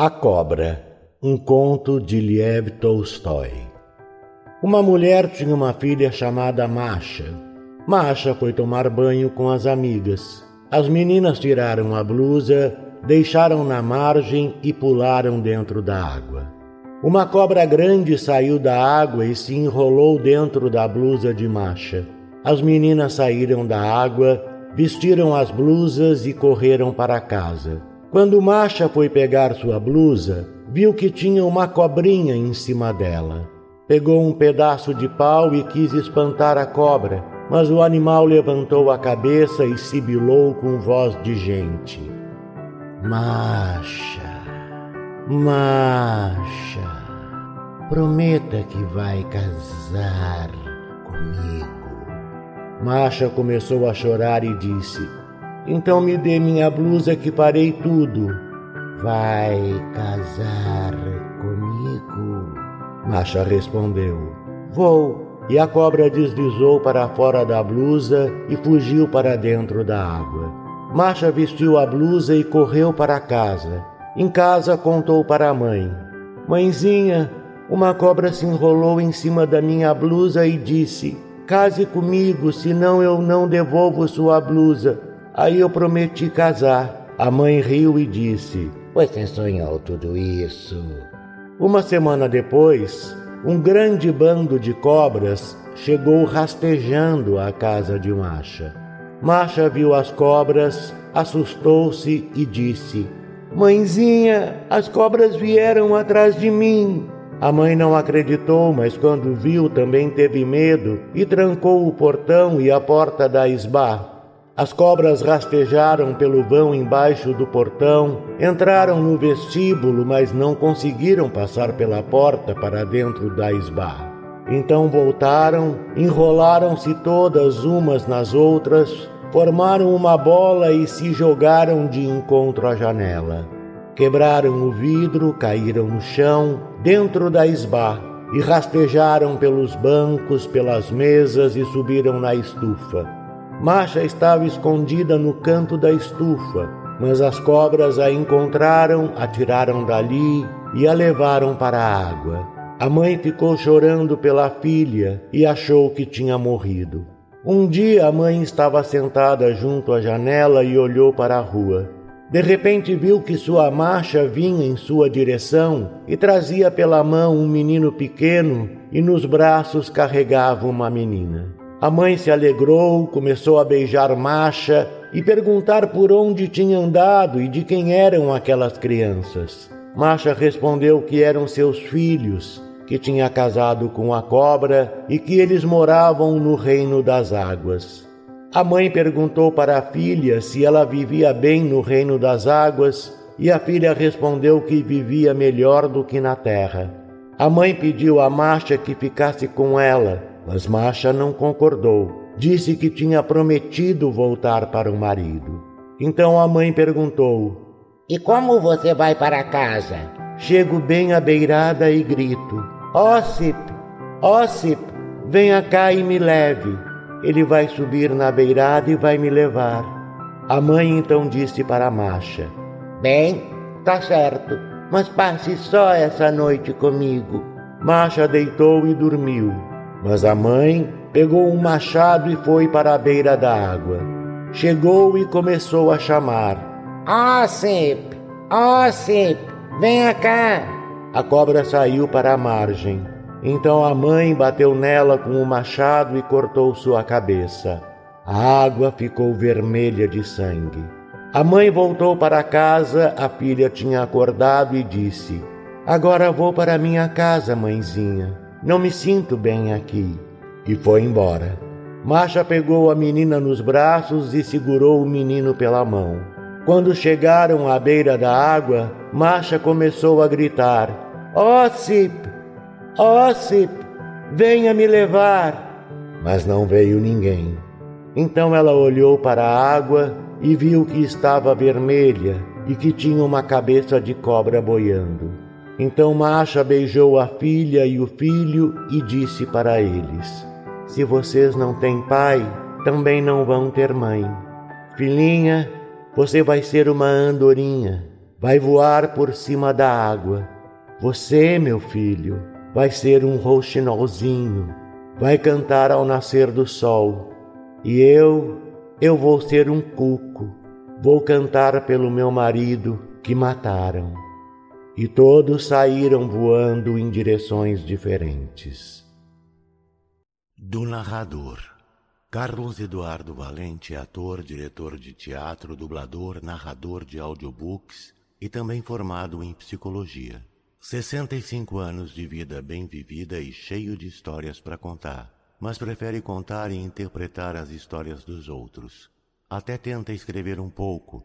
A Cobra, um conto de Liev Tolstói. Uma mulher tinha uma filha chamada Masha. Masha foi tomar banho com as amigas. As meninas tiraram a blusa, deixaram na margem e pularam dentro da água. Uma cobra grande saiu da água e se enrolou dentro da blusa de Masha. As meninas saíram da água, vestiram as blusas e correram para casa. Quando Masha foi pegar sua blusa, viu que tinha uma cobrinha em cima dela. Pegou um pedaço de pau e quis espantar a cobra, mas o animal levantou a cabeça e sibilou com voz de gente. Masha, Masha, prometa que vai casar comigo. Masha começou a chorar e disse: então me dê minha blusa que farei tudo. Vai casar comigo? Masha respondeu: Vou. E a cobra deslizou para fora da blusa e fugiu para dentro da água. Masha vestiu a blusa e correu para casa. Em casa contou para a mãe: Mãezinha, uma cobra se enrolou em cima da minha blusa e disse: Case comigo, senão eu não devolvo sua blusa. Aí eu prometi casar. A mãe riu e disse: Você sonhou tudo isso. Uma semana depois, um grande bando de cobras chegou rastejando à casa de Macha. Macha viu as cobras, assustou-se e disse: Mãezinha, as cobras vieram atrás de mim. A mãe não acreditou, mas quando viu também teve medo e trancou o portão e a porta da esbá. As cobras rastejaram pelo vão embaixo do portão, entraram no vestíbulo, mas não conseguiram passar pela porta para dentro da esbarra. Então voltaram, enrolaram-se todas umas nas outras, formaram uma bola e se jogaram de encontro à janela. Quebraram o vidro, caíram no chão, dentro da esbarra, e rastejaram pelos bancos, pelas mesas e subiram na estufa. Masha estava escondida no canto da estufa, mas as cobras a encontraram, a tiraram dali e a levaram para a água. A mãe ficou chorando pela filha e achou que tinha morrido. Um dia a mãe estava sentada junto à janela e olhou para a rua. De repente viu que sua marcha vinha em sua direção e trazia pela mão um menino pequeno e nos braços carregava uma menina. A mãe se alegrou, começou a beijar Macha e perguntar por onde tinha andado e de quem eram aquelas crianças. Macha respondeu que eram seus filhos, que tinha casado com a cobra e que eles moravam no reino das águas. A mãe perguntou para a filha se ela vivia bem no reino das águas e a filha respondeu que vivia melhor do que na terra. A mãe pediu a Macha que ficasse com ela mas Masha não concordou. Disse que tinha prometido voltar para o marido. Então a mãe perguntou: E como você vai para casa? Chego bem à beirada e grito: Óssip, Óssip, venha cá e me leve. Ele vai subir na beirada e vai me levar. A mãe então disse para Masha: Bem, tá certo, mas passe só essa noite comigo. Masha deitou e dormiu. Mas a mãe pegou um machado e foi para a beira da água. Chegou e começou a chamar: Ossip, Ossip, venha cá. A cobra saiu para a margem. Então a mãe bateu nela com o machado e cortou sua cabeça. A água ficou vermelha de sangue. A mãe voltou para casa, a filha tinha acordado e disse: Agora vou para minha casa, mãezinha. Não me sinto bem aqui. E foi embora. Masha pegou a menina nos braços e segurou o menino pela mão. Quando chegaram à beira da água, Masha começou a gritar: Ossip! Ossip! Venha me levar! Mas não veio ninguém. Então ela olhou para a água e viu que estava vermelha e que tinha uma cabeça de cobra boiando. Então Masha beijou a filha e o filho e disse para eles: Se vocês não têm pai, também não vão ter mãe. Filhinha, você vai ser uma andorinha. vai voar por cima da água. Você, meu filho, vai ser um rouxinolzinho, vai cantar ao nascer do sol. E eu, eu vou ser um cuco, vou cantar pelo meu marido que mataram. E todos saíram voando em direções diferentes. Do narrador. Carlos Eduardo Valente é ator, diretor de teatro, dublador, narrador de audiobooks e também formado em psicologia. 65 anos de vida bem vivida e cheio de histórias para contar, mas prefere contar e interpretar as histórias dos outros. Até tenta escrever um pouco,